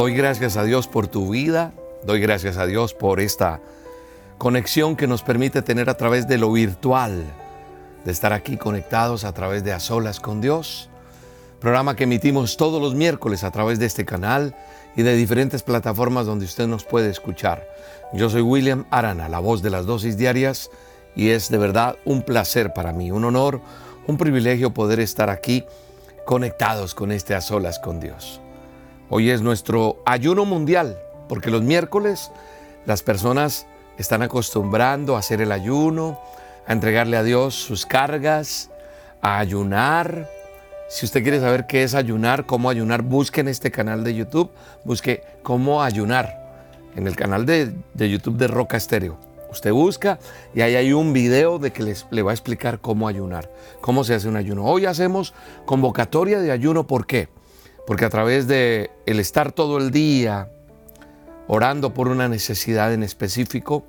Doy gracias a Dios por tu vida, doy gracias a Dios por esta conexión que nos permite tener a través de lo virtual, de estar aquí conectados a través de A Solas con Dios, programa que emitimos todos los miércoles a través de este canal y de diferentes plataformas donde usted nos puede escuchar. Yo soy William Arana, la voz de las dosis diarias, y es de verdad un placer para mí, un honor, un privilegio poder estar aquí conectados con este A Solas con Dios. Hoy es nuestro ayuno mundial, porque los miércoles las personas están acostumbrando a hacer el ayuno, a entregarle a Dios sus cargas, a ayunar. Si usted quiere saber qué es ayunar, cómo ayunar, busque en este canal de YouTube, busque cómo ayunar en el canal de, YouTube de Roca Estéreo. Usted busca y ahí hay un video de que les, le va a explicar cómo ayunar, cómo se hace un ayuno. Hoy hacemos convocatoria de ayuno, ¿por qué? Porque a través de el estar todo el día orando por una necesidad en específico,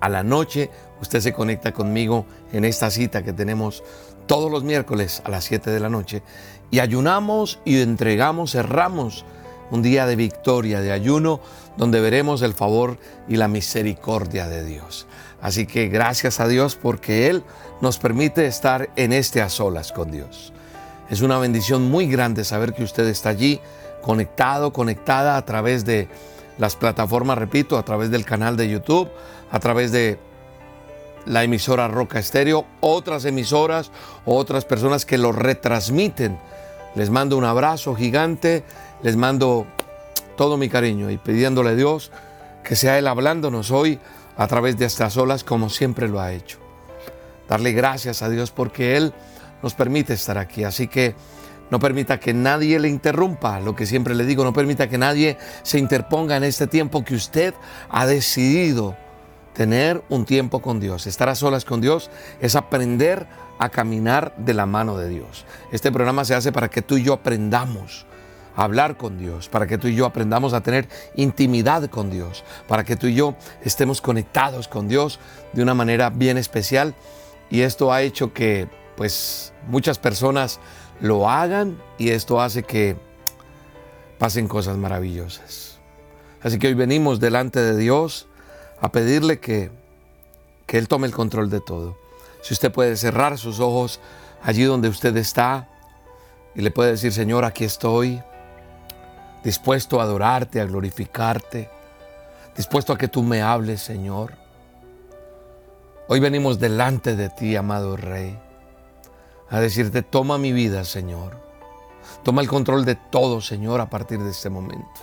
a la noche usted se conecta conmigo en esta cita que tenemos todos los miércoles a las 7 de la noche y ayunamos y entregamos, cerramos un día de victoria, de ayuno, donde veremos el favor y la misericordia de Dios. Así que gracias a Dios porque Él nos permite estar en este a solas con Dios. Es una bendición muy grande saber que usted está allí conectado, conectada a través de las plataformas, repito, a través del canal de YouTube, a través de la emisora Roca Estéreo, otras emisoras, otras personas que lo retransmiten. Les mando un abrazo gigante, les mando todo mi cariño y pidiéndole a Dios que sea Él hablándonos hoy a través de estas olas como siempre lo ha hecho. Darle gracias a Dios porque Él nos permite estar aquí. Así que no permita que nadie le interrumpa, lo que siempre le digo, no permita que nadie se interponga en este tiempo que usted ha decidido tener un tiempo con Dios. Estar a solas con Dios es aprender a caminar de la mano de Dios. Este programa se hace para que tú y yo aprendamos a hablar con Dios, para que tú y yo aprendamos a tener intimidad con Dios, para que tú y yo estemos conectados con Dios de una manera bien especial. Y esto ha hecho que pues muchas personas lo hagan y esto hace que pasen cosas maravillosas. Así que hoy venimos delante de Dios a pedirle que, que Él tome el control de todo. Si usted puede cerrar sus ojos allí donde usted está y le puede decir, Señor, aquí estoy, dispuesto a adorarte, a glorificarte, dispuesto a que tú me hables, Señor. Hoy venimos delante de ti, amado Rey a decirte, toma mi vida, Señor. Toma el control de todo, Señor, a partir de este momento.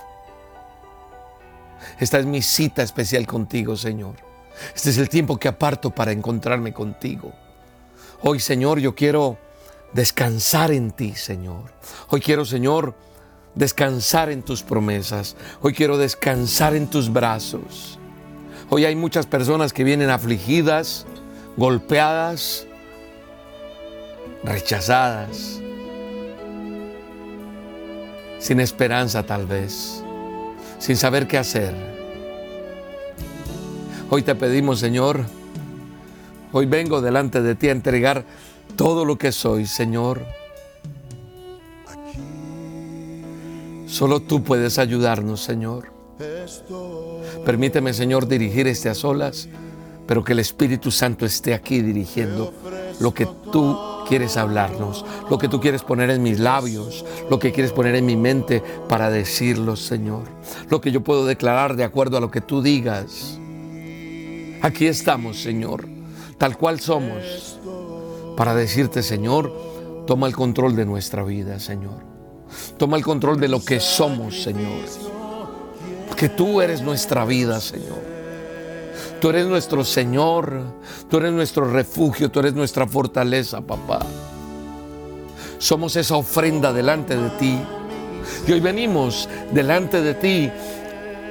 Esta es mi cita especial contigo, Señor. Este es el tiempo que aparto para encontrarme contigo. Hoy, Señor, yo quiero descansar en ti, Señor. Hoy quiero, Señor, descansar en tus promesas. Hoy quiero descansar en tus brazos. Hoy hay muchas personas que vienen afligidas, golpeadas, rechazadas, sin esperanza tal vez, sin saber qué hacer. Hoy te pedimos, Señor, hoy vengo delante de ti a entregar todo lo que soy, Señor. Solo tú puedes ayudarnos, Señor. Permíteme, Señor, dirigir este a solas, pero que el Espíritu Santo esté aquí dirigiendo lo que tú quieres hablarnos, lo que tú quieres poner en mis labios, lo que quieres poner en mi mente para decirlo, Señor. Lo que yo puedo declarar de acuerdo a lo que tú digas. Aquí estamos, Señor, tal cual somos, para decirte, Señor, toma el control de nuestra vida, Señor. Toma el control de lo que somos, Señor. Que tú eres nuestra vida, Señor. Tú eres nuestro Señor, tú eres nuestro refugio, tú eres nuestra fortaleza, papá. Somos esa ofrenda delante de ti. Y hoy venimos delante de ti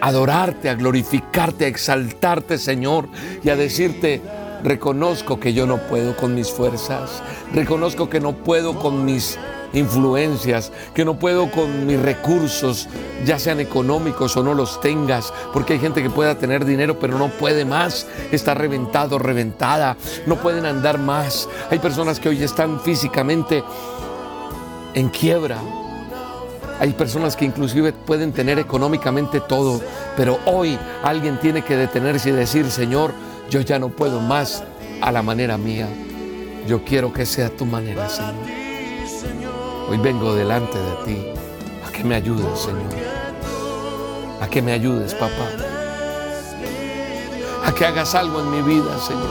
a adorarte, a glorificarte, a exaltarte, Señor, y a decirte, reconozco que yo no puedo con mis fuerzas, reconozco que no puedo con mis influencias, que no puedo con mis recursos, ya sean económicos o no los tengas, porque hay gente que pueda tener dinero pero no puede más, está reventado, reventada, no pueden andar más. Hay personas que hoy están físicamente en quiebra, Hay personas que inclusive pueden tener económicamente todo, pero hoy alguien tiene que detenerse y decir, Señor, yo ya no puedo más a la manera mía. Yo quiero que sea tu manera, Señor. Hoy vengo delante de ti a que me ayudes, Señor. A que me ayudes, papá. A que hagas algo en mi vida, Señor.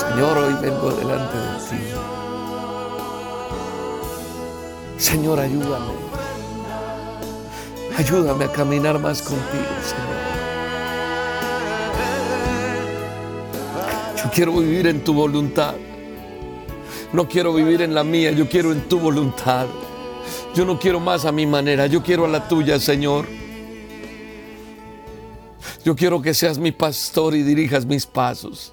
Señor, hoy vengo delante de ti. Señor, ayúdame. Ayúdame a caminar más contigo, Señor. Quiero vivir en tu voluntad. No quiero vivir en la mía, yo quiero en tu voluntad. Yo no quiero más a mi manera, yo quiero a la tuya, Señor. Yo quiero que seas mi pastor y dirijas mis pasos.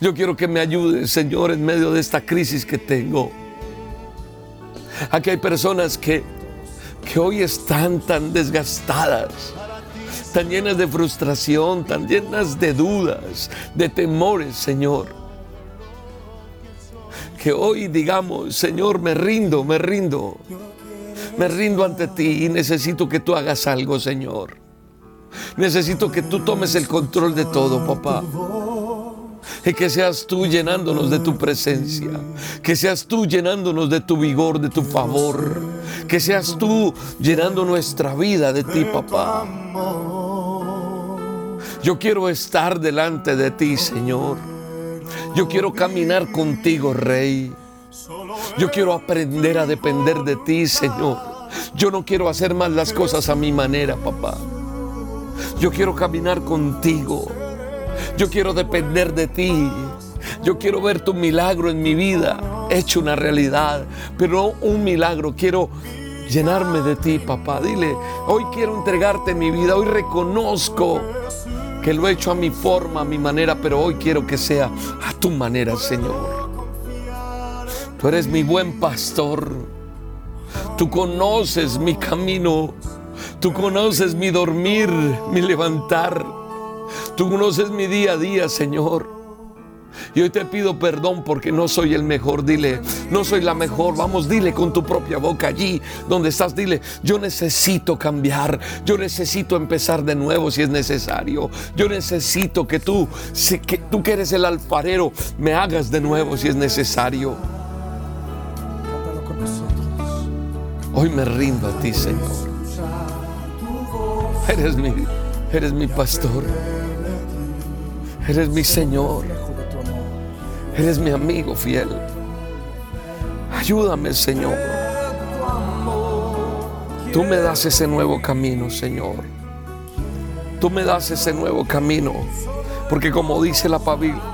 Yo quiero que me ayudes, Señor, en medio de esta crisis que tengo. Aquí hay personas que, que hoy están tan desgastadas, tan llenas de frustración, tan llenas de dudas, de temores, Señor. Que hoy digamos, Señor, me rindo, me rindo. Me rindo ante ti y necesito que tú hagas algo, Señor. Necesito que tú tomes el control de todo, papá. Que seas tú llenándonos de tu presencia. Que seas tú llenándonos de tu vigor, de tu favor. Que seas tú llenando nuestra vida de ti, papá. Yo quiero estar delante de ti, Señor. Yo quiero caminar contigo, Rey. Yo quiero aprender a depender de ti, Señor. Yo no quiero hacer más las cosas a mi manera, papá. Yo quiero caminar contigo. Yo quiero depender de ti. Yo quiero ver tu milagro en mi vida hecho una realidad, pero no un milagro. Quiero llenarme de ti, papá. Dile, hoy quiero entregarte mi vida. Hoy reconozco que lo he hecho a mi forma, a mi manera, pero hoy quiero que sea a tu manera, Señor. Tú eres mi buen pastor. Tú conoces mi camino. Tú conoces mi dormir, mi levantar. Tú conoces mi día a día, Señor. Y hoy te pido perdón porque no soy el mejor. Dile, no soy la mejor. Vamos, dile con tu propia boca allí donde estás. Dile, yo necesito cambiar. Yo necesito empezar de nuevo si es necesario. Yo necesito que tú, que tú que eres el alfarero, me hagas de nuevo si es necesario. Hoy me rindo a ti, Señor. Eres mi, eres mi pastor. Eres mi Señor. Eres mi amigo fiel. Ayúdame, Señor. Tú me das ese nuevo camino, Señor. Tú me das ese nuevo camino. Porque como dice la,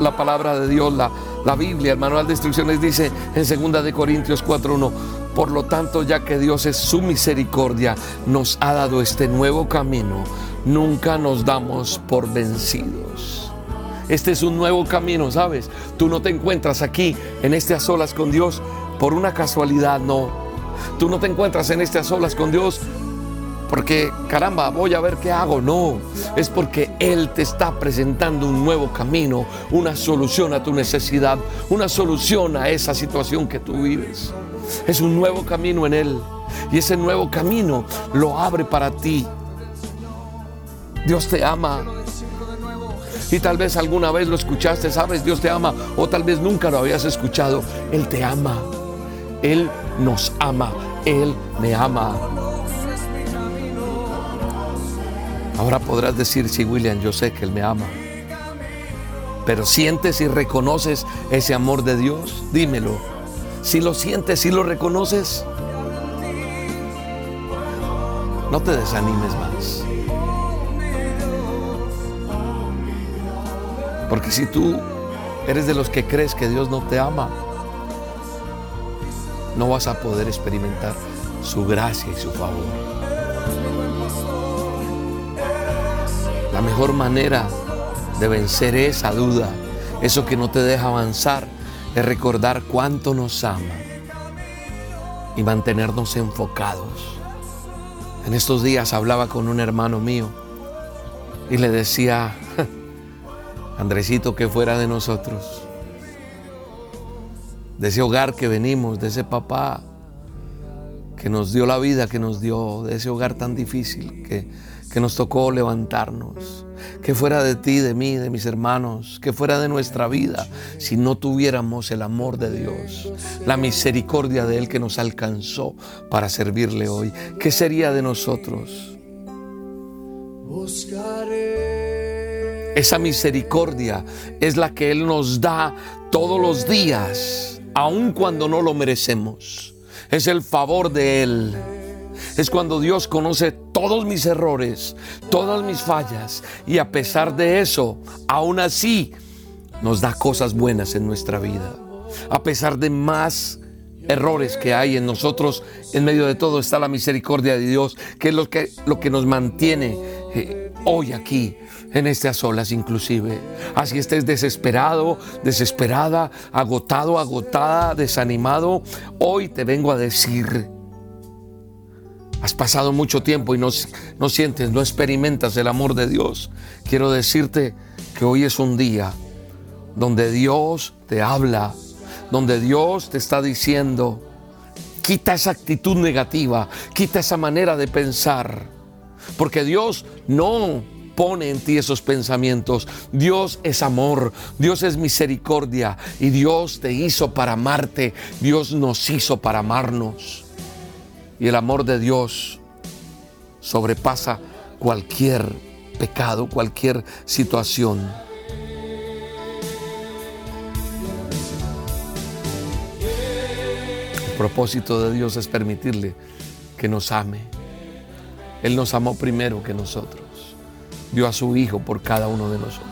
la palabra de Dios, la, la, Biblia, el manual de instrucciones dice en 2 de Corintios 4.1, por lo tanto, ya que Dios es su misericordia, nos ha dado este nuevo camino, nunca nos damos por vencidos. Este es un nuevo camino, ¿sabes? Tú no te encuentras aquí en este a solas con Dios por una casualidad, no. Tú no te encuentras en este a solas con Dios porque, caramba, voy a ver qué hago. No, es porque Él te está presentando un nuevo camino, una solución a tu necesidad, una solución a esa situación que tú vives. Es un nuevo camino en Él. Y ese nuevo camino lo abre para ti. Dios te ama. Y tal vez alguna vez lo escuchaste, sabes, Dios te ama. O tal vez nunca lo habías escuchado. Él te ama. Él nos ama. Él me ama. Ahora podrás decir, sí, William, yo sé que Él me ama. Pero sientes y reconoces ese amor de Dios, dímelo. Si lo sientes, si lo reconoces, no te desanimes más. Porque si tú eres de los que crees que Dios no te ama, no vas a poder experimentar su gracia y su favor. La mejor manera de vencer esa duda, eso que no te deja avanzar, es recordar cuánto nos ama y mantenernos enfocados. En estos días hablaba con un hermano mío y le decía, Andresito, que fuera de nosotros. de ese hogar que venimos, de ese papá que nos dio la vida que nos dio, de ese hogar tan difícil que, que nos tocó levantarnos. Que fuera de ti, de mí, de mis hermanos, que fuera de nuestra vida, si no tuviéramos el amor de Dios, la misericordia de Él que nos alcanzó para servirle hoy. ¿Qué sería de nosotros? Esa misericordia es la que Él nos da todos los días, aun cuando no lo merecemos. Es el favor de Él. Es cuando Dios conoce todos mis errores, todas mis fallas y a pesar de eso, aún así, nos da cosas buenas en nuestra vida. A pesar de más errores que hay en nosotros, en medio de todo está la misericordia de Dios, que es lo que, lo que nos mantiene eh, hoy aquí en estas olas inclusive. Así estés desesperado, desesperada, agotado, agotada, desanimado, hoy te vengo a decir, has pasado mucho tiempo y no, no sientes, no experimentas el amor de Dios. Quiero decirte que hoy es un día donde Dios te habla, donde Dios te está diciendo, quita esa actitud negativa, quita esa manera de pensar, porque Dios no pone en ti esos pensamientos. Dios es amor, Dios es misericordia y Dios te hizo para amarte, Dios nos hizo para amarnos. Y el amor de Dios sobrepasa cualquier pecado, cualquier situación. El propósito de Dios es permitirle que nos ame. Él nos amó primero que nosotros dio a su Hijo por cada uno de nosotros.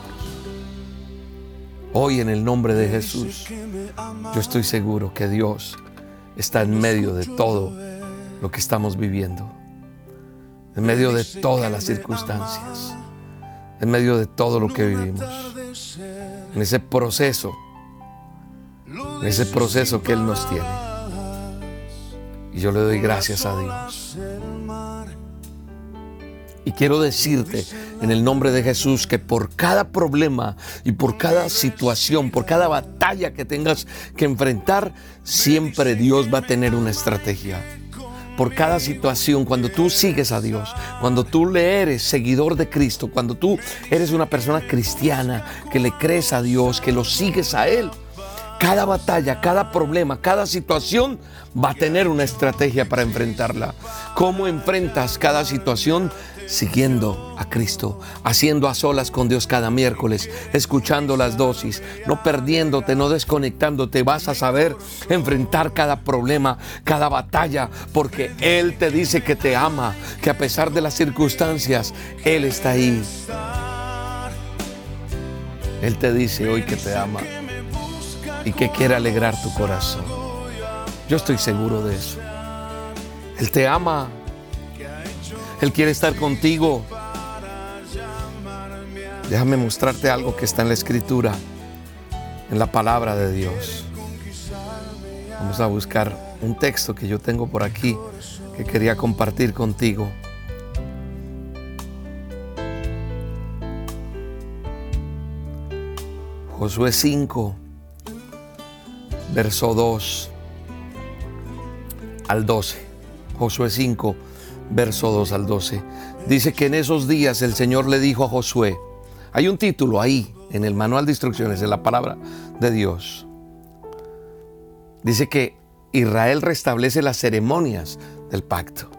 Hoy en el nombre de Jesús, yo estoy seguro que Dios está en medio de todo lo que estamos viviendo, en medio de todas las circunstancias, en medio de todo lo que vivimos, en ese proceso, en ese proceso que Él nos tiene. Y yo le doy gracias a Dios. Y quiero decirte en el nombre de Jesús que por cada problema y por cada situación, por cada batalla que tengas que enfrentar, siempre Dios va a tener una estrategia. Por cada situación, cuando tú sigues a Dios, cuando tú le eres seguidor de Cristo, cuando tú eres una persona cristiana que le crees a Dios, que lo sigues a Él, cada batalla, cada problema, cada situación va a tener una estrategia para enfrentarla. ¿Cómo enfrentas cada situación? Siguiendo a Cristo, haciendo a solas con Dios cada miércoles, escuchando las dosis, no perdiéndote, no desconectándote. Vas a saber enfrentar cada problema, cada batalla, porque Él te dice que te ama, que a pesar de las circunstancias, Él está ahí. Él te dice hoy que te ama y que quiere alegrar tu corazón. Yo estoy seguro de eso. Él te ama. Él quiere estar contigo. Déjame mostrarte algo que está en la escritura, en la palabra de Dios. Vamos a buscar un texto que yo tengo por aquí que quería compartir contigo. Josué 5 verso 2 al 12. Josué 5, verso 2 al 12. Dice que en esos días el Señor le dijo a Josué, hay un título ahí en el manual de instrucciones, en la palabra de Dios. Dice que Israel restablece las ceremonias del pacto.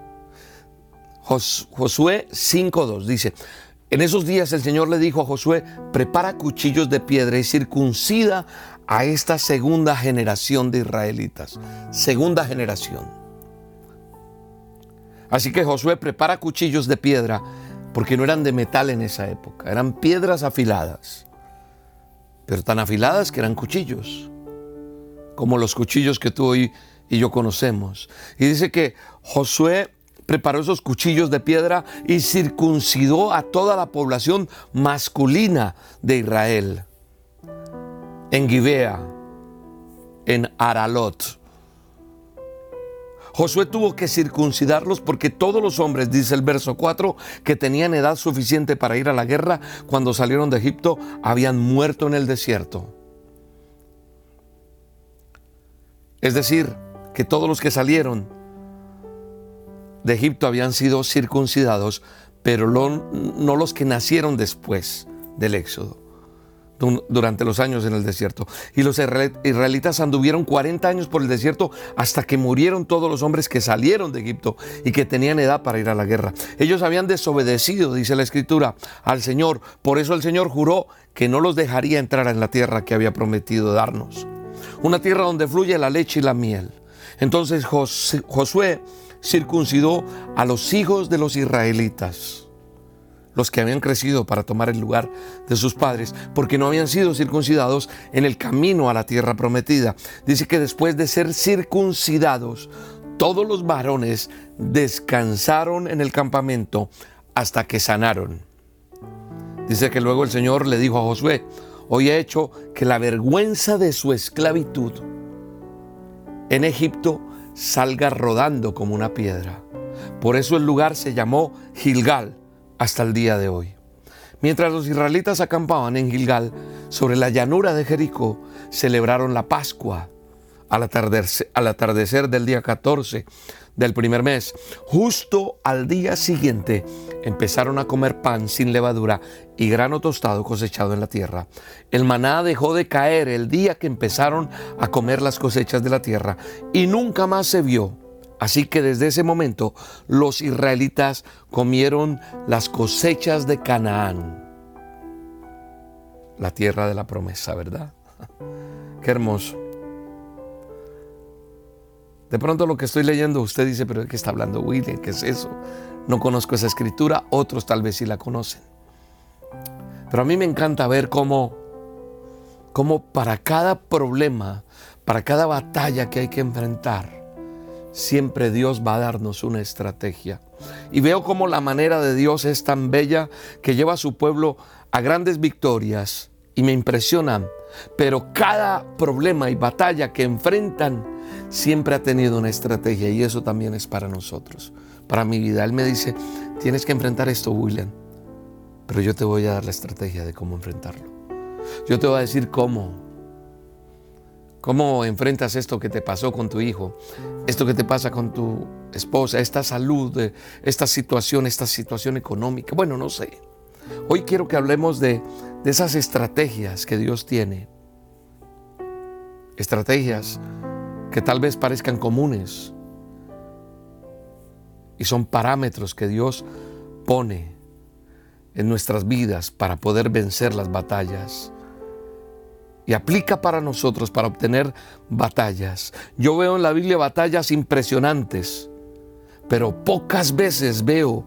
Josué 5.2 dice, en esos días el Señor le dijo a Josué, prepara cuchillos de piedra y circuncida a esta segunda generación de israelitas. Segunda generación. Así que Josué prepara cuchillos de piedra porque no eran de metal en esa época, eran piedras afiladas, pero tan afiladas que eran cuchillos, como los cuchillos que tú y yo conocemos. Y dice que Josué preparó esos cuchillos de piedra y circuncidó a toda la población masculina de Israel en Gibea, en Aralot. Josué tuvo que circuncidarlos porque todos los hombres, dice el verso 4, que tenían edad suficiente para ir a la guerra cuando salieron de Egipto, habían muerto en el desierto. Es decir, que todos los que salieron de Egipto habían sido circuncidados, pero no los que nacieron después del Éxodo durante los años en el desierto. Y los israelitas anduvieron 40 años por el desierto hasta que murieron todos los hombres que salieron de Egipto y que tenían edad para ir a la guerra. Ellos habían desobedecido, dice la escritura, al Señor. Por eso el Señor juró que no los dejaría entrar en la tierra que había prometido darnos. Una tierra donde fluye la leche y la miel. Entonces Josué circuncidó a los hijos de los israelitas los que habían crecido para tomar el lugar de sus padres, porque no habían sido circuncidados en el camino a la tierra prometida. Dice que después de ser circuncidados, todos los varones descansaron en el campamento hasta que sanaron. Dice que luego el Señor le dijo a Josué, hoy he hecho que la vergüenza de su esclavitud en Egipto salga rodando como una piedra. Por eso el lugar se llamó Gilgal, hasta el día de hoy. Mientras los israelitas acampaban en Gilgal, sobre la llanura de Jericó, celebraron la Pascua al atardecer, del día 14 del primer mes. Justo al día siguiente empezaron a comer pan sin levadura y grano tostado cosechado en la tierra. El maná dejó de caer el día que empezaron a comer las cosechas de la tierra y nunca más se vio Así que desde ese momento los israelitas comieron las cosechas de Canaán, la tierra de la promesa, ¿verdad? Qué hermoso. De pronto lo que estoy leyendo, usted dice, pero ¿de qué está hablando William? ¿Qué es eso? No conozco esa escritura, otros tal vez sí la conocen. Pero a mí me encanta ver cómo, cómo para cada problema, para cada batalla que hay que enfrentar, siempre Dios va a darnos una estrategia. Y veo como la manera de Dios es tan bella que lleva a su pueblo a grandes victorias y me impresionan. Pero cada problema y batalla que enfrentan siempre ha tenido una estrategia y eso también es para nosotros, para mi vida. Él me dice, tienes que enfrentar esto, William, pero yo te voy a dar la estrategia de cómo enfrentarlo. Yo te voy a decir cómo ¿Cómo enfrentas esto que te pasó con tu hijo? Esto que te pasa con tu esposa, esta salud, eh, esta situación, esta situación económica. Bueno, no sé. Hoy quiero que hablemos de, de esas estrategias que Dios tiene. Estrategias que tal vez parezcan comunes. Y son parámetros que Dios pone en nuestras vidas para poder vencer las batallas y aplica para nosotros para obtener batallas. Yo veo en la Biblia batallas impresionantes, pero pocas veces veo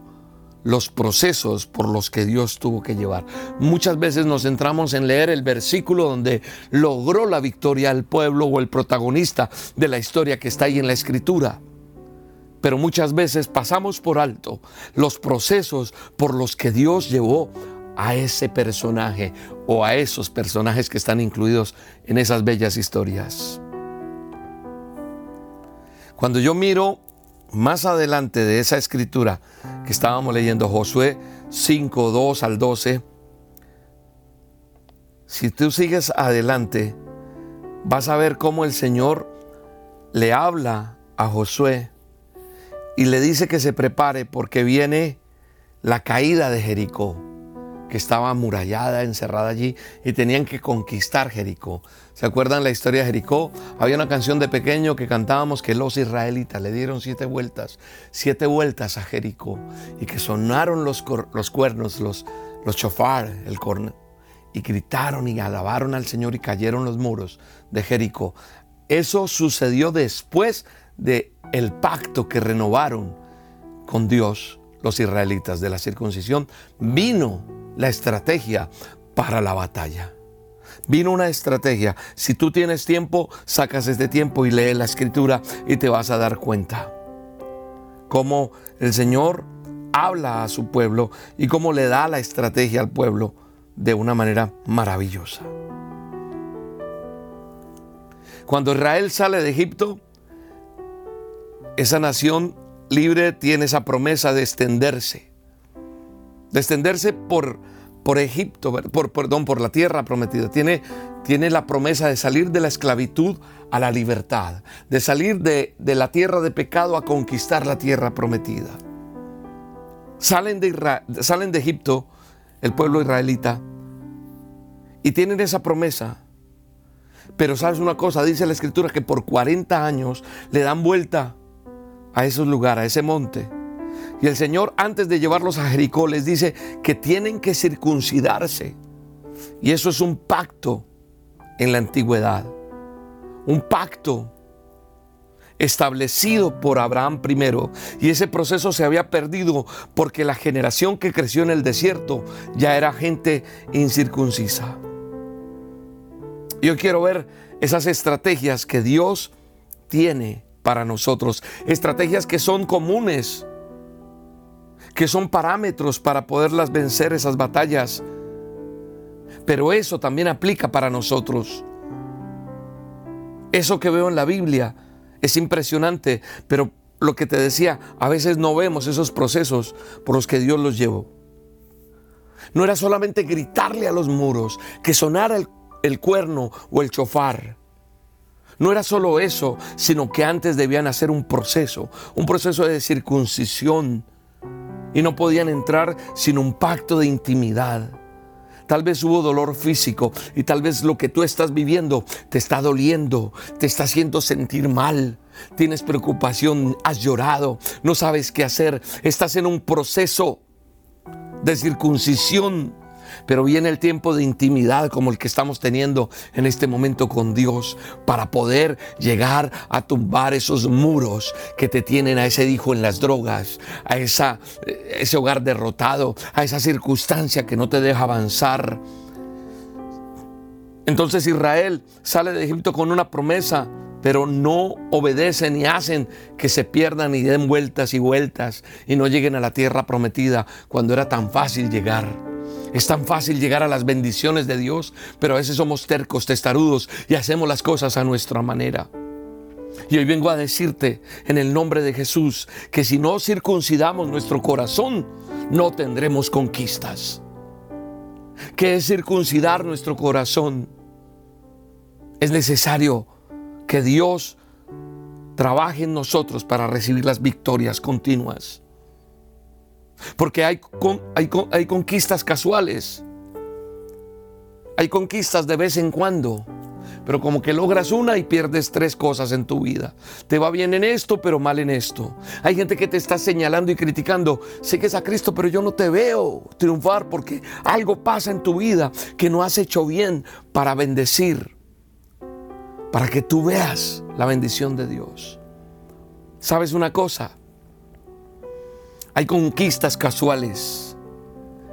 los procesos por los que Dios tuvo que llevar. Muchas veces nos centramos en leer el versículo donde logró la victoria el pueblo o el protagonista de la historia que está ahí en la escritura. Pero muchas veces pasamos por alto los procesos por los que Dios llevó a ese personaje o a esos personajes que están incluidos en esas bellas historias. Cuando yo miro más adelante de esa escritura que estábamos leyendo, Josué 5, 2 al 12, si tú sigues adelante, vas a ver cómo el Señor le habla a Josué y le dice que se prepare porque viene la caída de Jericó que estaba amurallada, encerrada allí, y tenían que conquistar Jericó. ¿Se acuerdan la historia de Jericó? Había una canción de pequeño que cantábamos que los israelitas le dieron siete vueltas, siete vueltas a Jericó, y que sonaron los, los cuernos, los, los chofar, el corno, y gritaron y alabaron al Señor y cayeron los muros de Jericó. Eso sucedió después de el pacto que renovaron con Dios los israelitas de la circuncisión. Vino la estrategia para la batalla. Vino una estrategia. Si tú tienes tiempo, sacas este tiempo y lee la escritura y te vas a dar cuenta. Cómo el Señor habla a su pueblo y cómo le da la estrategia al pueblo de una manera maravillosa. Cuando Israel sale de Egipto, esa nación libre tiene esa promesa de extenderse de extenderse por, por Egipto, por, perdón, por la tierra prometida. Tiene, tiene la promesa de salir de la esclavitud a la libertad, de salir de, de la tierra de pecado a conquistar la tierra prometida. Salen de, salen de Egipto, el pueblo israelita, y tienen esa promesa. Pero sabes una cosa, dice la escritura que por 40 años le dan vuelta a esos lugares, a ese monte. Y el Señor antes de llevarlos a Jericó les dice que tienen que circuncidarse. Y eso es un pacto en la antigüedad. Un pacto establecido por Abraham primero. Y ese proceso se había perdido porque la generación que creció en el desierto ya era gente incircuncisa. Yo quiero ver esas estrategias que Dios tiene para nosotros. Estrategias que son comunes, que son parámetros para poderlas vencer esas batallas. Pero eso también aplica para nosotros. Eso que veo en la Biblia es impresionante, pero lo que te decía, a veces no vemos esos procesos por los que Dios los llevó. No era solamente gritarle a los muros, que sonara el, el cuerno o el chofar. No era solo eso, sino que antes debían hacer un proceso, un proceso de circuncisión. Y no podían entrar sin un pacto de intimidad. Tal vez hubo dolor físico y tal vez lo que tú estás viviendo te está doliendo, te está haciendo sentir mal. Tienes preocupación, has llorado, no sabes qué hacer, estás en un proceso de circuncisión pero viene el tiempo de intimidad como el que estamos teniendo en este momento con Dios para poder llegar a tumbar esos muros que te tienen a ese hijo en las drogas, a esa, ese hogar derrotado, a esa circunstancia que no te deja avanzar. Entonces Israel sale de Egipto con una promesa, pero no obedecen y hacen que se pierdan y den vueltas y vueltas y no lleguen a la tierra prometida cuando era tan fácil llegar. Es tan fácil llegar a las bendiciones de Dios, pero a veces somos tercos, testarudos y hacemos las cosas a nuestra manera. Y hoy vengo a decirte en el nombre de Jesús que si no circuncidamos nuestro corazón, no tendremos conquistas. ¿Qué es circuncidar nuestro corazón? Es necesario que Dios trabaje en nosotros para recibir las victorias continuas. Porque hay, hay, conquistas casuales. Hay conquistas de vez en cuando. Pero como que logras una y pierdes tres cosas en tu vida. Te va bien en esto, pero mal en esto. Hay gente que te está señalando y criticando. Sé que es a Cristo, pero yo no te veo triunfar porque algo pasa en tu vida que no has hecho bien para bendecir. Para que tú veas la bendición de Dios. ¿Sabes una cosa? Hay conquistas casuales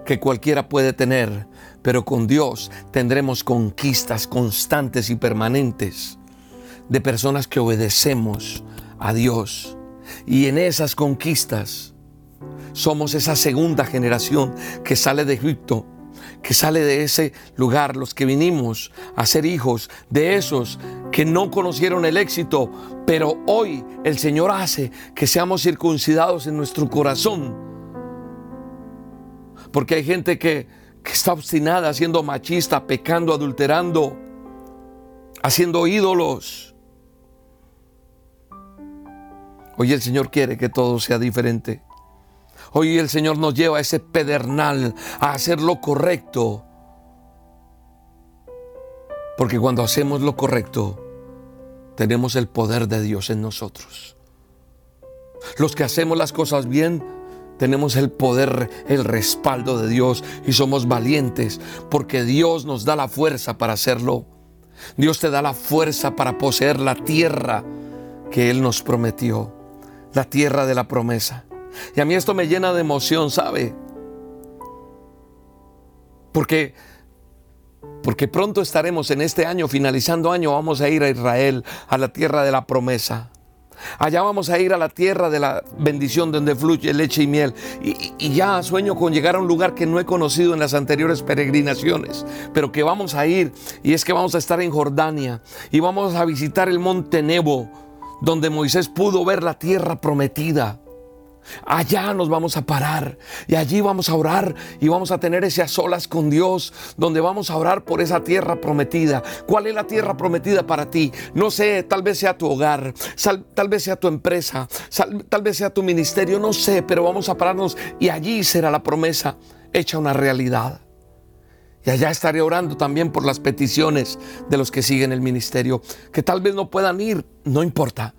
que cualquiera puede tener, pero con Dios tendremos conquistas constantes y permanentes de personas que obedecemos a Dios. Y en esas conquistas somos esa segunda generación que sale de Egipto que sale de ese lugar, los que vinimos a ser hijos de esos que no conocieron el éxito, pero hoy el Señor hace que seamos circuncidados en nuestro corazón. Porque hay gente que, que está obstinada, siendo machista, pecando, adulterando, haciendo ídolos. Hoy el Señor quiere que todo sea diferente. Hoy el Señor nos lleva a ese pedernal, a hacer lo correcto. Porque cuando hacemos lo correcto, tenemos el poder de Dios en nosotros. Los que hacemos las cosas bien, tenemos el poder, el respaldo de Dios y somos valientes porque Dios nos da la fuerza para hacerlo. Dios te da la fuerza para poseer la tierra que Él nos prometió, la tierra de la promesa. Y a mí esto me llena de emoción, ¿sabe? Porque porque pronto estaremos en este año, finalizando año, vamos a ir a Israel, a la tierra de la promesa. Allá vamos a ir a la tierra de la bendición donde fluye leche y miel. Y, y, ya sueño con llegar a un lugar que no he conocido en las anteriores peregrinaciones, pero que vamos a ir. Y es que vamos a estar en Jordania y vamos a visitar el monte Nebo, donde Moisés pudo ver la tierra prometida. Allá nos vamos a parar y allí vamos a orar y vamos a tener ese a solas con Dios, donde vamos a orar por esa tierra prometida. ¿Cuál es la tierra prometida para ti? No sé, tal vez sea tu hogar, tal vez sea tu empresa, tal vez sea tu ministerio, no sé, pero vamos a pararnos y allí será la promesa hecha una realidad. Y allá estaré orando también por las peticiones de los que siguen el ministerio, que tal vez no puedan ir, no importa.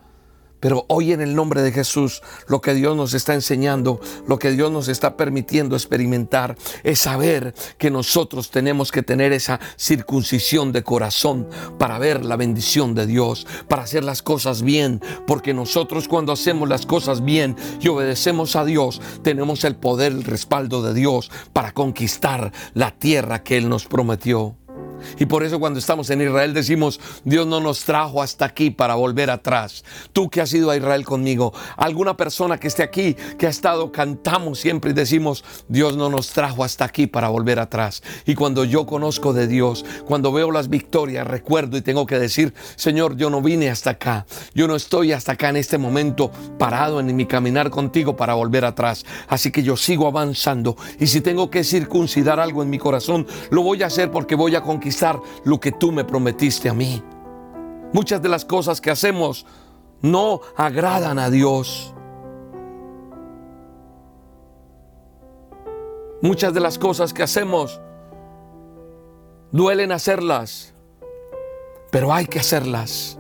Pero hoy en el nombre de Jesús, lo que Dios nos está enseñando, lo que Dios nos está permitiendo experimentar, es saber que nosotros tenemos que tener esa circuncisión de corazón para ver la bendición de Dios, para hacer las cosas bien, porque nosotros cuando hacemos las cosas bien y obedecemos a Dios, tenemos el poder, el respaldo de Dios para conquistar la tierra que Él nos prometió. Y por eso cuando estamos en Israel decimos, Dios no nos trajo hasta aquí para volver atrás. Tú que has ido a Israel conmigo, alguna persona que esté aquí, que ha estado, cantamos siempre y decimos, Dios no nos trajo hasta aquí para volver atrás. Y cuando yo conozco de Dios, cuando veo las victorias, recuerdo y tengo que decir, Señor, yo no vine hasta acá. Yo no estoy hasta acá en este momento parado en mi caminar contigo para volver atrás. Así que yo sigo avanzando. Y si tengo que circuncidar algo en mi corazón, lo voy a hacer porque voy a lo que tú me prometiste a mí. Muchas de las cosas que hacemos no agradan a Dios. Muchas de las cosas que hacemos duelen hacerlas, pero hay que hacerlas.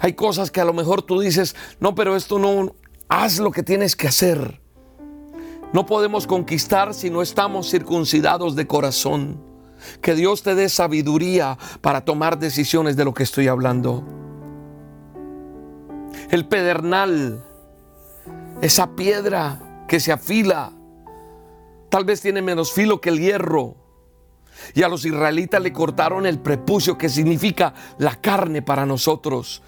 Hay cosas que a lo mejor tú dices, no, pero esto no, haz lo que tienes que hacer. No podemos conquistar si no estamos circuncidados de corazón. Que Dios te dé sabiduría para tomar decisiones de lo que estoy hablando. El pedernal, esa piedra que se afila, tal vez tiene menos filo que el hierro. Y a los israelitas le cortaron el prepucio, que significa la carne para nosotros.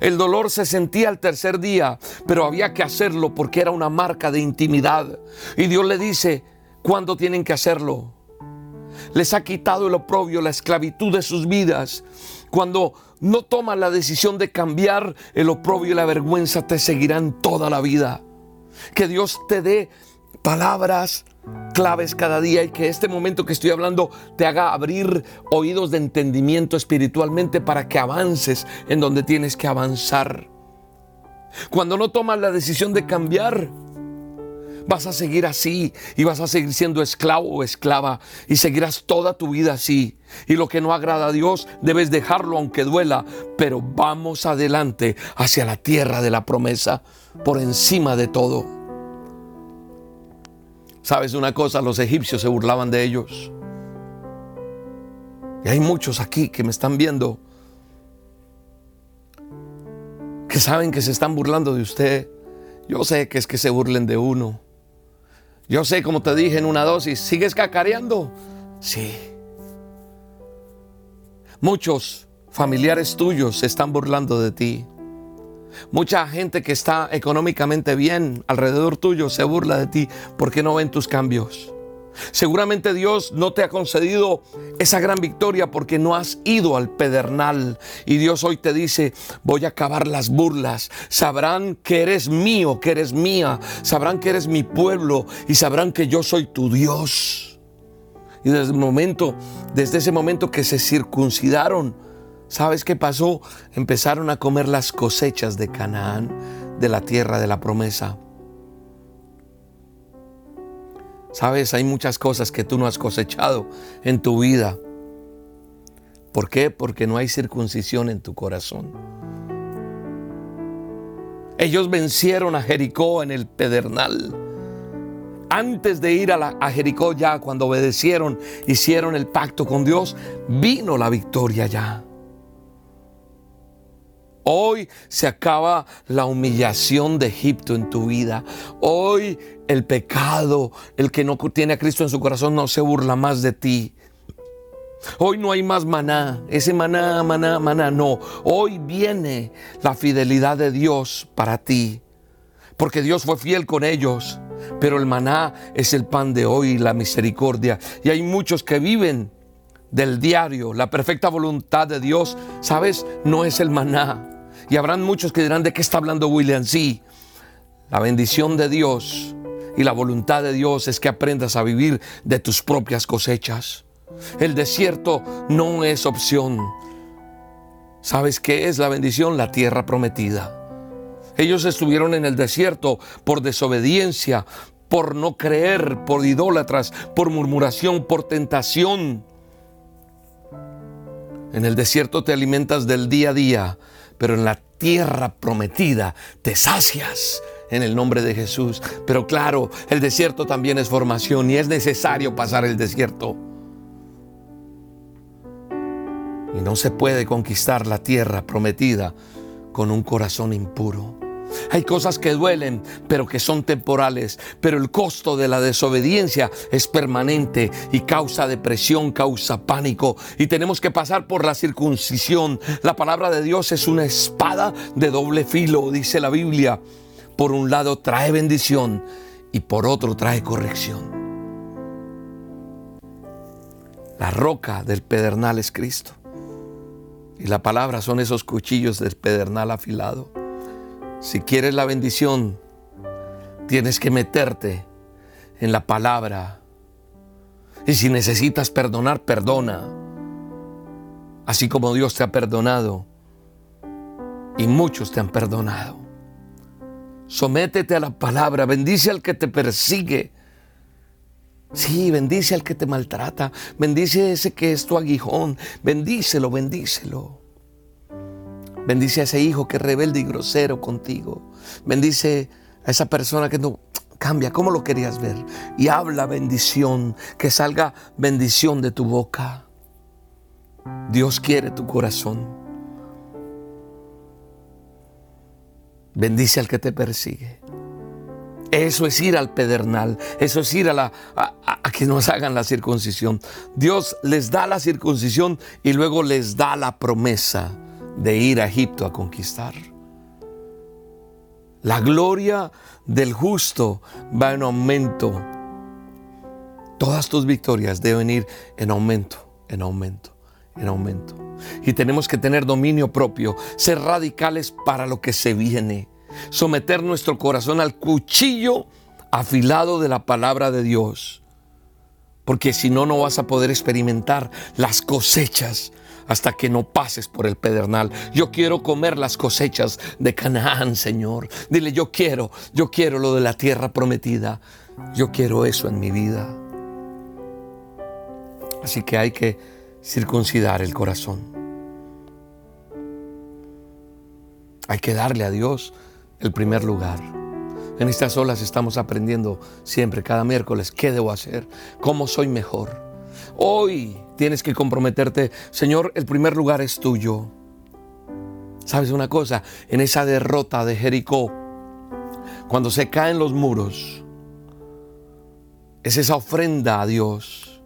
El dolor se sentía al tercer día, pero había que hacerlo porque era una marca de intimidad. Y Dios le dice, ¿cuándo tienen que hacerlo? Les ha quitado el oprobio, la esclavitud de sus vidas. Cuando no toman la decisión de cambiar, el oprobio y la vergüenza te seguirán toda la vida. Que Dios te dé palabras claves cada día y que este momento que estoy hablando te haga abrir oídos de entendimiento espiritualmente para que avances en donde tienes que avanzar. Cuando no tomas la decisión de cambiar, vas a seguir así y vas a seguir siendo esclavo o esclava y seguirás toda tu vida así. Y lo que no agrada a Dios debes dejarlo aunque duela, pero vamos adelante hacia la tierra de la promesa por encima de todo. ¿Sabes una cosa? Los egipcios se burlaban de ellos. Y hay muchos aquí que me están viendo que saben que se están burlando de usted. Yo sé que es que se burlen de uno. Yo sé, como te dije en una dosis, ¿sigues cacareando? Sí. Muchos familiares tuyos se están burlando de ti. Mucha gente que está económicamente bien alrededor tuyo se burla de ti porque no ven tus cambios. Seguramente Dios no te ha concedido esa gran victoria porque no has ido al pedernal. Y Dios hoy te dice, voy a acabar las burlas. Sabrán que eres mío, que eres mía. Sabrán que eres mi pueblo y sabrán que yo soy tu Dios. Y desde el momento, desde ese momento que se circuncidaron, ¿Sabes qué pasó? Empezaron a comer las cosechas de Canaán, de la tierra de la promesa. Sabes, hay muchas cosas que tú no has cosechado en tu vida. ¿Por qué? Porque no hay circuncisión en tu corazón. Ellos vencieron a Jericó en el pedernal. Antes de ir a, a, Jericó ya, cuando obedecieron, hicieron el pacto con Dios, vino la victoria ya. Hoy se acaba la humillación de Egipto en tu vida. Hoy el pecado, el que no tiene a Cristo en su corazón, no se burla más de ti. Hoy no hay más maná, ese maná, maná, maná, no. Hoy viene la fidelidad de Dios para ti, porque Dios fue fiel con ellos, pero el maná es el pan de hoy, la misericordia. Y hay muchos que viven del diario, la perfecta voluntad de Dios, ¿sabes? No es el maná. Y habrán muchos que dirán, ¿de qué está hablando William? Sí, La bendición de Dios y la voluntad de Dios es que aprendas a vivir de tus propias cosechas. El desierto no es opción. ¿Sabes qué es la bendición? La tierra prometida. Ellos estuvieron en el desierto por desobediencia, por no creer, por idólatras, por murmuración, por tentación. En el desierto te alimentas del día a día, pero en la tierra prometida te sacias en el nombre de Jesús. Pero claro, el desierto también es formación y es necesario pasar el desierto. Y no se puede conquistar la tierra prometida con un corazón impuro. Hay cosas que duelen, pero que son temporales. Pero el costo de la desobediencia es permanente y causa depresión, causa pánico. Y tenemos que pasar por la circuncisión. La palabra de Dios es una espada de doble filo, dice la Biblia. Por un lado trae bendición y por otro trae corrección. La roca del pedernal es Cristo. Y la palabra son esos cuchillos del pedernal afilado. Si quieres la bendición, tienes que meterte en la palabra. Y si necesitas perdonar, perdona. Así como Dios te ha perdonado. Y muchos te han perdonado. Sométete a la palabra. Bendice al que te persigue. Sí, bendice al que te maltrata. Bendice ese que es tu aguijón. Bendícelo, bendícelo. Bendice a ese hijo que es rebelde y grosero contigo. Bendice a esa persona que no cambia como lo querías ver. Y habla bendición, que salga bendición de tu boca. Dios quiere tu corazón. Bendice al que te persigue. Eso es ir al pedernal, eso es ir a, la, a, que nos hagan la circuncisión. Dios les da la circuncisión y luego les da la promesa de ir a Egipto a conquistar. La gloria del justo va en aumento. Todas tus victorias deben ir en aumento, en aumento, en aumento. Y tenemos que tener dominio propio, ser radicales para lo que se viene, someter nuestro corazón al cuchillo afilado de la palabra de Dios. Porque si no, no vas a poder experimentar las cosechas hasta que no pases por el pedernal. Yo quiero comer las cosechas de Canaán, Señor. Dile, yo quiero, yo quiero lo de la tierra prometida. Yo quiero eso en mi vida. Así que hay que circuncidar el corazón. Hay que darle a Dios el primer lugar. En estas olas estamos aprendiendo siempre, cada miércoles, qué debo hacer, cómo soy mejor. Hoy tienes que comprometerte, Señor, el primer lugar es tuyo. ¿Sabes una cosa? En esa derrota de Jericó, cuando se caen los muros, es esa ofrenda a Dios.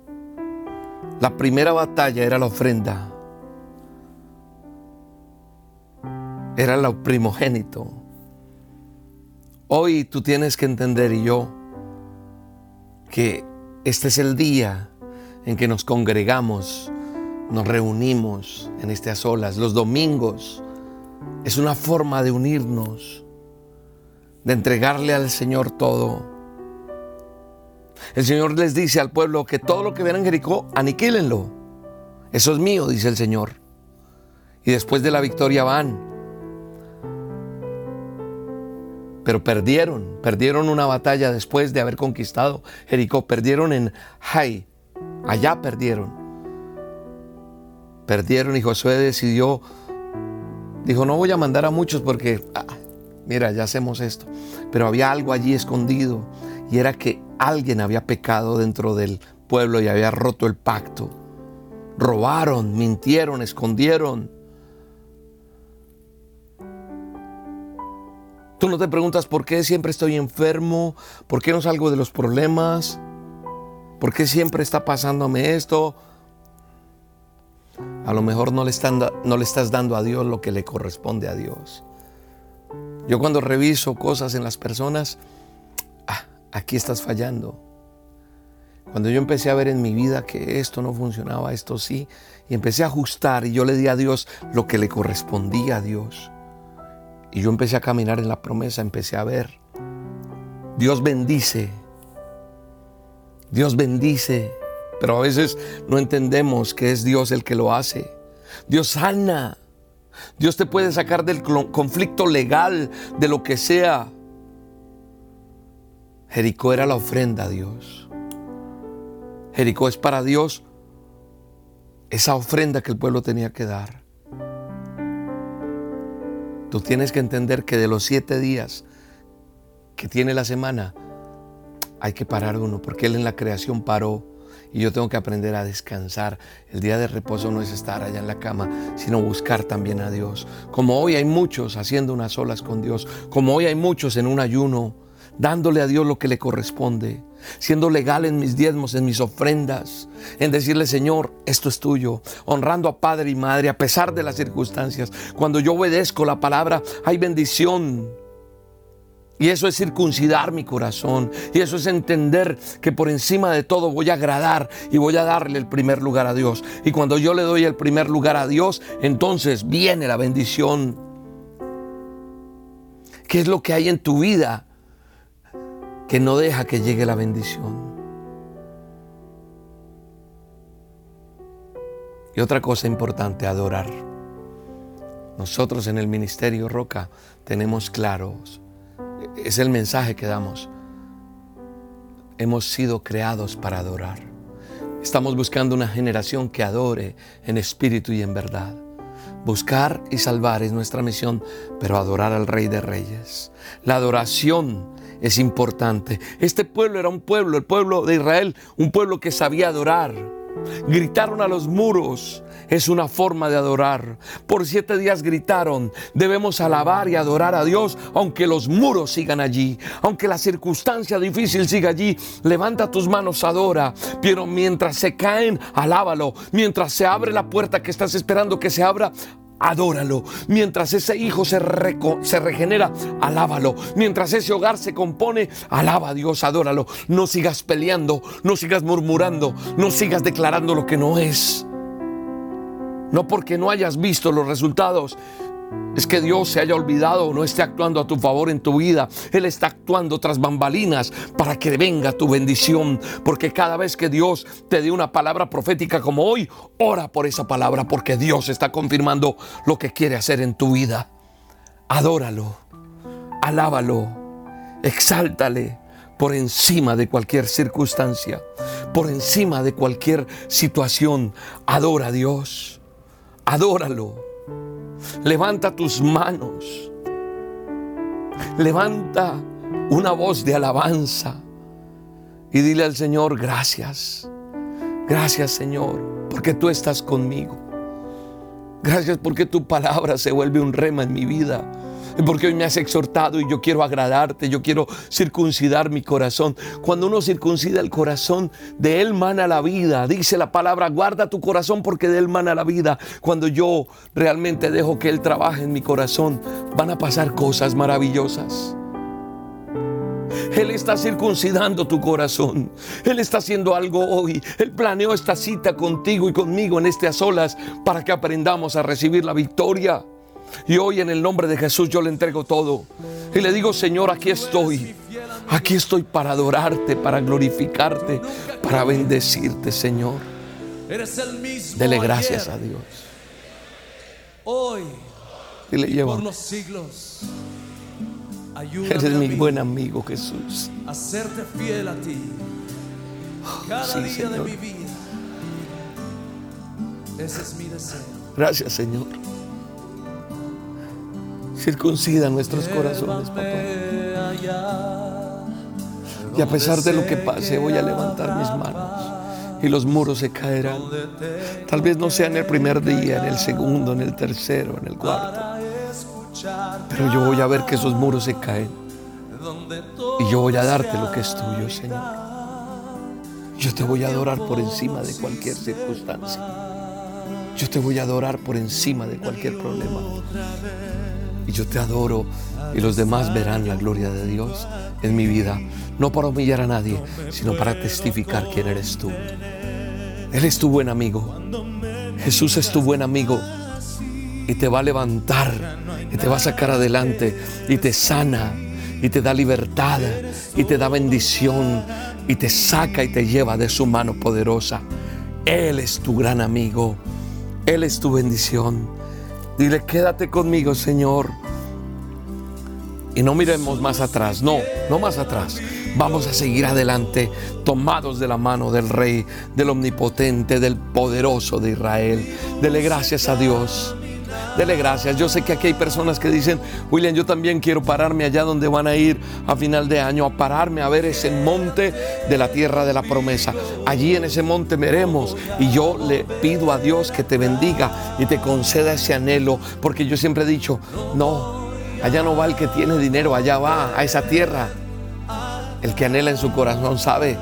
La primera batalla era la ofrenda. Era lo primogénito. Hoy tú tienes que entender y yo que este es el día en que nos congregamos, nos reunimos en estas olas. Los domingos es una forma de unirnos, de entregarle al Señor todo. El Señor les dice al pueblo que todo lo que ven en Jericó, aniquílenlo. Eso es mío, dice el Señor. Y después de la victoria van. Pero perdieron, perdieron una batalla después de haber conquistado Jericó. Perdieron en Jai, Allá perdieron. Perdieron y Josué decidió, dijo, no voy a mandar a muchos porque, ah, mira, ya hacemos esto. Pero había algo allí escondido y era que alguien había pecado dentro del pueblo y había roto el pacto. Robaron, mintieron, escondieron. Tú no te preguntas por qué siempre estoy enfermo, por qué no salgo de los problemas. ¿Por qué siempre está pasándome esto? A lo mejor no le, estás dando a Dios lo que le corresponde a Dios. Yo cuando reviso cosas en las personas, ah, aquí estás fallando. Cuando yo empecé a ver en mi vida que esto no funcionaba, esto sí, y empecé a ajustar y yo le di a Dios lo que le correspondía a Dios. Y yo empecé a caminar en la promesa, empecé a ver Dios bendice. Dios bendice. Pero a veces no entendemos que es Dios el que lo hace. Dios sana. Dios te puede sacar del conflicto legal, de lo que sea. Jericó era la ofrenda a Dios. Jericó es para Dios esa ofrenda que el pueblo tenía que dar. Tú tienes que entender que de los siete días que tiene la semana, hay que parar uno, porque Él en la creación paró y yo tengo que aprender a descansar. El día de reposo no es estar allá en la cama, sino buscar también a Dios. Como hoy hay muchos haciendo unas olas con Dios, como hoy hay muchos en un ayuno, dándole a Dios lo que le corresponde, siendo legal en mis diezmos, en mis ofrendas, en decirle, Señor, esto es tuyo, honrando a padre y madre a pesar de las circunstancias. Cuando yo obedezco la palabra, hay bendición. Y eso es circuncidar mi corazón. Y eso es entender que por encima de todo voy a agradar y voy a darle el primer lugar a Dios. Y cuando yo le doy el primer lugar a Dios, entonces viene la bendición. ¿Qué es lo que hay en tu vida que no deja que llegue la bendición? Y otra cosa importante, adorar. Nosotros en el Ministerio Roca tenemos claros es el mensaje que damos. Hemos sido creados para adorar. Estamos buscando una generación que adore en espíritu y en verdad. Buscar y salvar es nuestra misión, pero adorar al Rey de Reyes. La adoración es importante. Este pueblo era un pueblo, el pueblo de Israel, un pueblo que sabía adorar. Gritaron a los muros, es una forma de adorar. Por siete días gritaron, debemos alabar y adorar a Dios, aunque los muros sigan allí, aunque la circunstancia difícil siga allí. Levanta tus manos, adora, pero mientras se caen, alábalo. Mientras se abre la puerta que estás esperando que se abra, adóralo. Mientras ese hijo se, regenera, alábalo. Mientras ese hogar se compone, alaba a Dios, adóralo. No sigas peleando, no sigas murmurando, no sigas declarando lo que no es. No porque no hayas visto los resultados, es que Dios se haya olvidado o no esté actuando a tu favor en tu vida. Él está actuando tras bambalinas para que venga tu bendición. Porque cada vez que Dios te dé una palabra profética como hoy, ora por esa palabra porque Dios está confirmando lo que quiere hacer en tu vida. Adóralo, alábalo, exáltale por encima de cualquier circunstancia, por encima de cualquier situación. Adora a Dios adóralo. Levanta tus manos. Levanta una voz de alabanza y dile al Señor, gracias. Gracias Señor, porque tú estás conmigo. Gracias porque tu palabra se vuelve un rema en mi vida porque hoy me has exhortado y yo quiero agradarte, yo quiero circuncidar mi corazón. Cuando uno circuncida el corazón, de él mana la vida. Dice la palabra, guarda tu corazón porque de él mana la vida. Cuando yo realmente dejo que él trabaje en mi corazón, van a pasar cosas maravillosas. Él está circuncidando tu corazón. Él está haciendo algo hoy. Él planeó esta cita contigo y conmigo en este a solas para que aprendamos a recibir la victoria. Y hoy en el nombre de Jesús yo le entrego todo. Y le digo, Señor, aquí estoy. Aquí estoy para adorarte, para glorificarte, para bendecirte, Señor. Dele gracias a Dios. Hoy y le llevo. Por los siglos. Eres mi buen amigo Jesús. Hacerte fiel a ti. Cada sí, día Señor. de mi vida. Ese es mi deseo. Gracias, Señor. Circuncida nuestros corazones, papá. Y a pesar de lo que pase, voy a levantar mis manos y los muros se caerán. Tal vez no sea en el primer día, en el segundo, en el tercero, en el cuarto. Pero yo voy a ver que esos muros se caen. Y yo voy a darte lo que es tuyo, Señor. Yo te voy a adorar por encima de cualquier circunstancia. Yo te voy a adorar por encima de cualquier problema. Y yo te adoro y los demás verán la gloria de Dios en mi vida. No para humillar a nadie, sino para testificar quién eres tú. Él es tu buen amigo. Jesús es tu buen amigo. Y te va a levantar y te va a sacar adelante y te sana y te da libertad y te da bendición y te saca y te lleva de su mano poderosa. Él es tu gran amigo. Él es tu bendición. Dile, quédate conmigo, Señor. Y no miremos más atrás, no, no más atrás. Vamos a seguir adelante, tomados de la mano del Rey, del Omnipotente, del Poderoso de Israel. Dele gracias a Dios. Dele gracias. Yo sé que aquí hay personas que dicen, William, yo también quiero pararme allá donde van a ir a final de año, a pararme a ver ese monte de la tierra de la promesa. Allí en ese monte veremos. Y yo le pido a Dios que te bendiga y te conceda ese anhelo, porque yo siempre he dicho, no, allá no va el que tiene dinero, allá va a esa tierra. El que anhela en su corazón sabe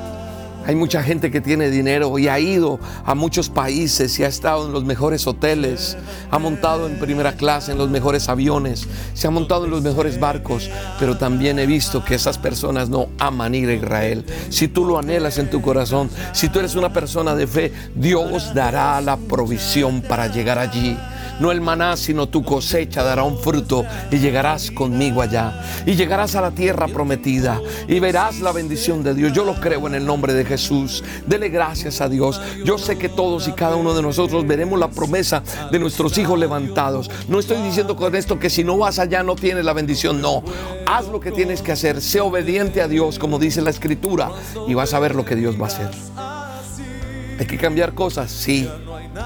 hay mucha gente que tiene dinero y ha ido a muchos países y ha estado en los mejores hoteles, ha montado en primera clase en los mejores aviones, se ha montado en los mejores barcos, pero también he visto que esas personas no aman ir a Israel. Si tú lo anhelas en tu corazón, si tú eres una persona de fe, Dios dará la provisión para llegar allí. No el maná, sino tu cosecha dará un fruto y llegarás conmigo allá. Y llegarás a la tierra prometida y verás la bendición de Dios. Yo lo creo en el nombre de Jesús. Dele gracias a Dios. Yo sé que todos y cada uno de nosotros veremos la promesa de nuestros hijos levantados. No estoy diciendo con esto que si no vas allá no tienes la bendición. No. Haz lo que tienes que hacer. Sé obediente a Dios, como dice la Escritura, y vas a ver lo que Dios va a hacer. Hay que cambiar cosas, sí.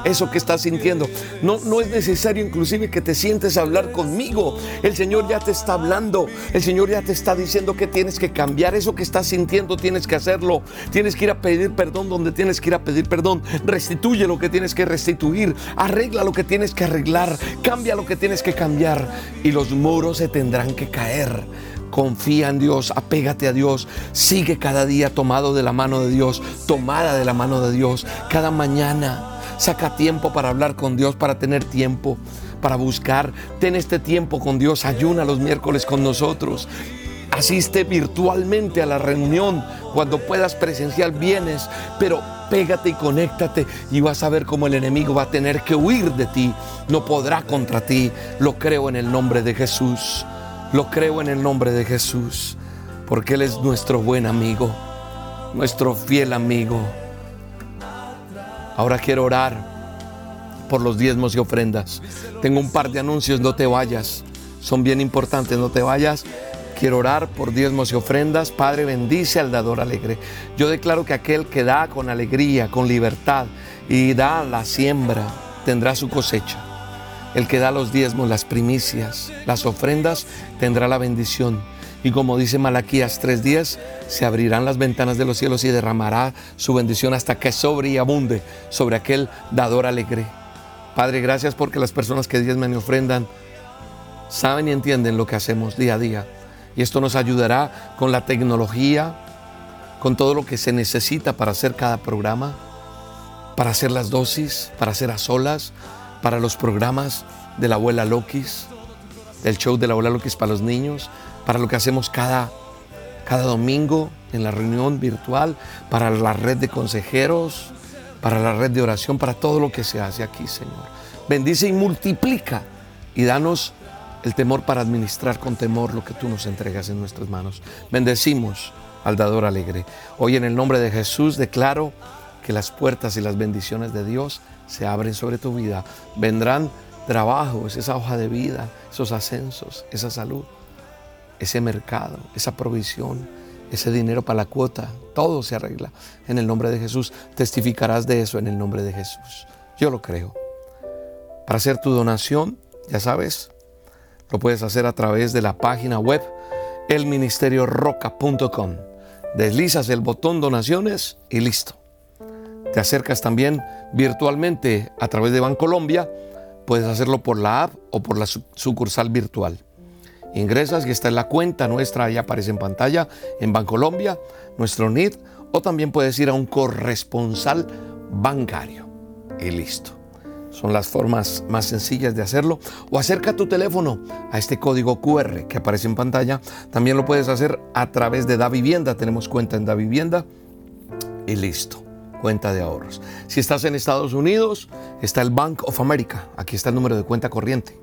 Eso que estás sintiendo. No, no es necesario inclusive que te sientes a hablar conmigo. El Señor ya te está hablando. El Señor ya te está diciendo que tienes que cambiar. Eso que estás sintiendo tienes que hacerlo. Tienes que ir a pedir perdón donde tienes que ir a pedir perdón. Restituye lo que tienes que restituir. Arregla lo que tienes que arreglar. Cambia lo que tienes que cambiar. Y los muros se tendrán que caer confía en Dios, apégate a Dios, sigue cada día tomado de la mano de Dios, tomada de la mano de Dios, cada mañana. Saca tiempo para hablar con Dios, para tener tiempo, para buscar. Ten este tiempo con Dios, ayuna los miércoles con nosotros. Asiste virtualmente a la reunión. Cuando puedas presencial vienes, pero pégate y conéctate y vas a ver cómo el enemigo va a tener que huir de ti. No podrá contra ti. Lo creo en el nombre de Jesús. Lo creo en el nombre de Jesús, porque Él es nuestro buen amigo, nuestro fiel amigo. Ahora quiero orar por los diezmos y ofrendas. Tengo un par de anuncios, no te vayas. Son bien importantes, no te vayas. Quiero orar por diezmos y ofrendas. Padre, bendice al dador alegre. Yo declaro que aquel que da con alegría, con libertad y da la siembra, tendrá su cosecha. El que da los diezmos, las primicias, las ofrendas, tendrá la bendición. Y como dice Malaquías 3:10, se abrirán las ventanas de los cielos y derramará su bendición hasta que sobre y abunde sobre aquel dador alegre. Padre, gracias porque las personas que ofrendan saben y entienden lo que hacemos día a día. Y esto nos ayudará con la tecnología, con todo lo que se necesita para hacer cada programa, para hacer las dosis, para hacer a solas, para los programas de la abuela Lokis, del show de la abuela Lokis para los niños, para lo que hacemos cada, cada domingo en la reunión virtual, para la red de consejeros, para la red de oración, para todo lo que se hace aquí, Señor. Bendice y multiplica y danos el temor para administrar con temor lo que tú nos entregas en nuestras manos. Bendecimos al dador alegre. Hoy en el nombre de Jesús declaro que las puertas y las bendiciones de Dios se abren sobre tu vida. Vendrán trabajos, esa hoja de vida, esos ascensos, esa salud, ese mercado, esa provisión, ese dinero para la cuota. Todo se arregla en el nombre de Jesús. Testificarás de eso en el nombre de Jesús. Yo lo creo. Para hacer tu donación, ya sabes, lo puedes hacer a través de la página web elministerioroca.com. Deslizas el botón donaciones y listo. Te acercas también virtualmente a través de Bancolombia. Puedes hacerlo por la app o por la sucursal virtual. Ingresas y está en la cuenta nuestra, ahí aparece en pantalla, en Bancolombia, nuestro NID, o también puedes ir a un corresponsal bancario. Y listo. Son las formas más sencillas de hacerlo. O acerca tu teléfono a este código QR que aparece en pantalla. También lo puedes hacer a través de Da Vivienda. Tenemos cuenta en Da Vivienda. Y listo cuenta de ahorros. Si estás en Estados Unidos, está el Bank of America. Aquí está el número de cuenta corriente.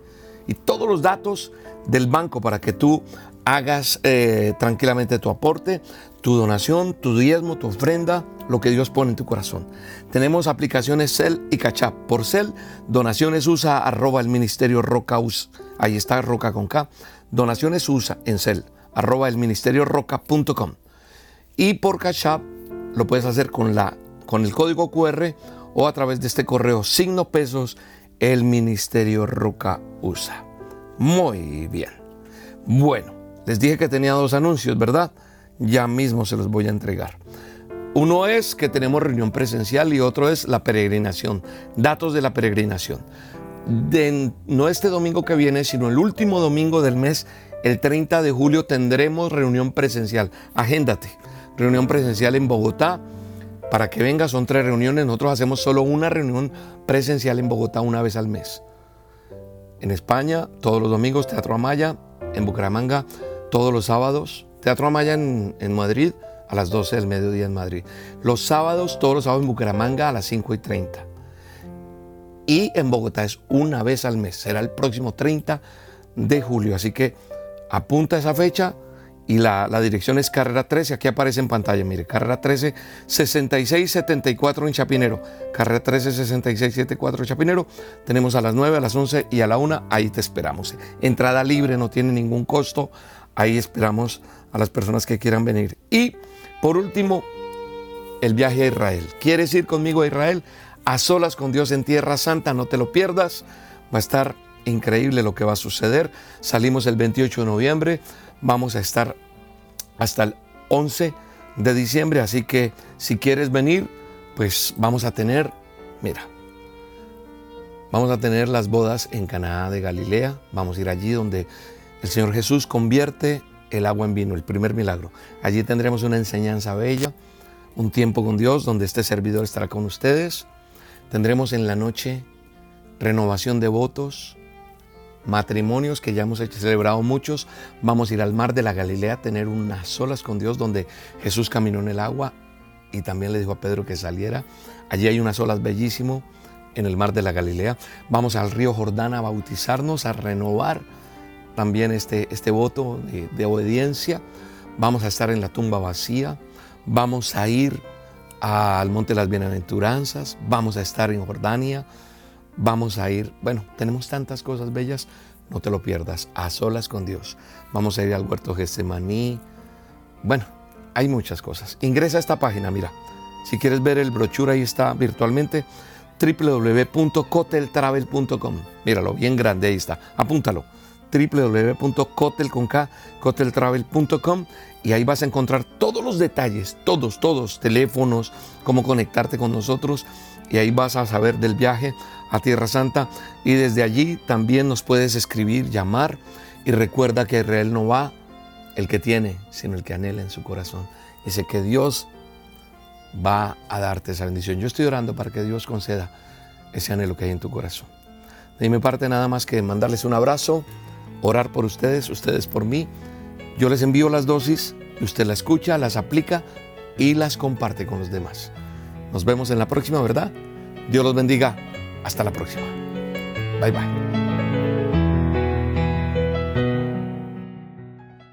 Y todos los datos del banco para que tú hagas eh, tranquilamente tu aporte, tu donación, tu diezmo, tu ofrenda, lo que Dios pone en tu corazón. Tenemos aplicaciones Cel y Cachap. Por Cel, donaciones usa arroba el ministerio Rocaus. Ahí está Roca con K. Donaciones usa en Cel arroba el ministerio roca.com. Y por Cachap lo puedes hacer con, la, con el código QR o a través de este correo signo pesos el ministerio Roca usa. Muy bien. Bueno, les dije que tenía dos anuncios, ¿verdad? Ya mismo se los voy a entregar. Uno es que tenemos reunión presencial y otro es la peregrinación, datos de la peregrinación. No este domingo que viene, sino el último domingo del mes, el 30 de julio, tendremos reunión presencial. Agéndate, reunión presencial en Bogotá. Para que venga, son tres reuniones. Nosotros hacemos solo una reunión presencial en Bogotá una vez al mes. En España, todos los domingos, Teatro Amaya. En Bucaramanga, todos los sábados. Teatro Amaya en, Madrid a las 12 del mediodía en Madrid. Los sábados, todos los sábados en Bucaramanga a las 5 y 30. Y en Bogotá es una vez al mes. Será el próximo 30 de julio. Así que apunta esa fecha y la, dirección es carrera 13, aquí aparece en pantalla, mire, carrera 13, 6674 en Chapinero, carrera 13, 6674 en Chapinero, tenemos a las 9, a las 11 y a la 1, ahí te esperamos. Entrada libre, no tiene ningún costo, ahí esperamos a las personas que quieran venir. Y por último, el viaje a Israel. ¿Quieres ir conmigo a Israel? A solas con Dios en Tierra Santa, no te lo pierdas, va a estar increíble lo que va a suceder. Salimos el 28 de noviembre, vamos a estar hasta el 11 de diciembre, así que si quieres venir, pues vamos a tener, mira, vamos a tener las bodas en Canaá de Galilea, vamos a ir allí donde el Señor Jesús convierte el agua en vino, el primer milagro. Allí tendremos una enseñanza bella, un tiempo con Dios donde este servidor estará con ustedes. Tendremos en la noche renovación de votos, matrimonios que ya hemos celebrado muchos. Vamos a ir al mar de la Galilea a tener unas solas con Dios donde Jesús caminó en el agua y también le dijo a Pedro que saliera. Allí hay unas olas bellísimo en el mar de la Galilea. Vamos al río Jordán a bautizarnos, a renovar también este, este voto de, de obediencia. Vamos a estar en la tumba vacía. Vamos a ir al Monte de las Bienaventuranzas. Vamos a estar en Jordania Vamos a ir, bueno, tenemos tantas cosas bellas, no te lo pierdas, a solas con Dios. Vamos a ir al huerto Getsemaní. Bueno, hay muchas cosas. Ingresa a esta página, mira. Si quieres ver el brochure, ahí está virtualmente www.coteltravel.com. Míralo, bien grande, ahí está. Apúntalo www.cotel.com y ahí vas a encontrar todos los detalles, todos, todos, teléfonos, cómo conectarte con nosotros y ahí vas a saber del viaje a Tierra Santa y desde allí también nos puedes escribir, llamar y recuerda que Israel no va el que tiene, sino el que anhela en su corazón. Dice que Dios va a darte esa bendición. Yo estoy orando para que Dios conceda ese anhelo que hay en tu corazón. De mi parte nada más que mandarles un abrazo, orar por ustedes, ustedes por mí. Yo les envío las dosis, usted las escucha, las aplica y las comparte con los demás. Nos vemos en la próxima, ¿verdad? Dios los bendiga. Hasta la próxima. Bye bye.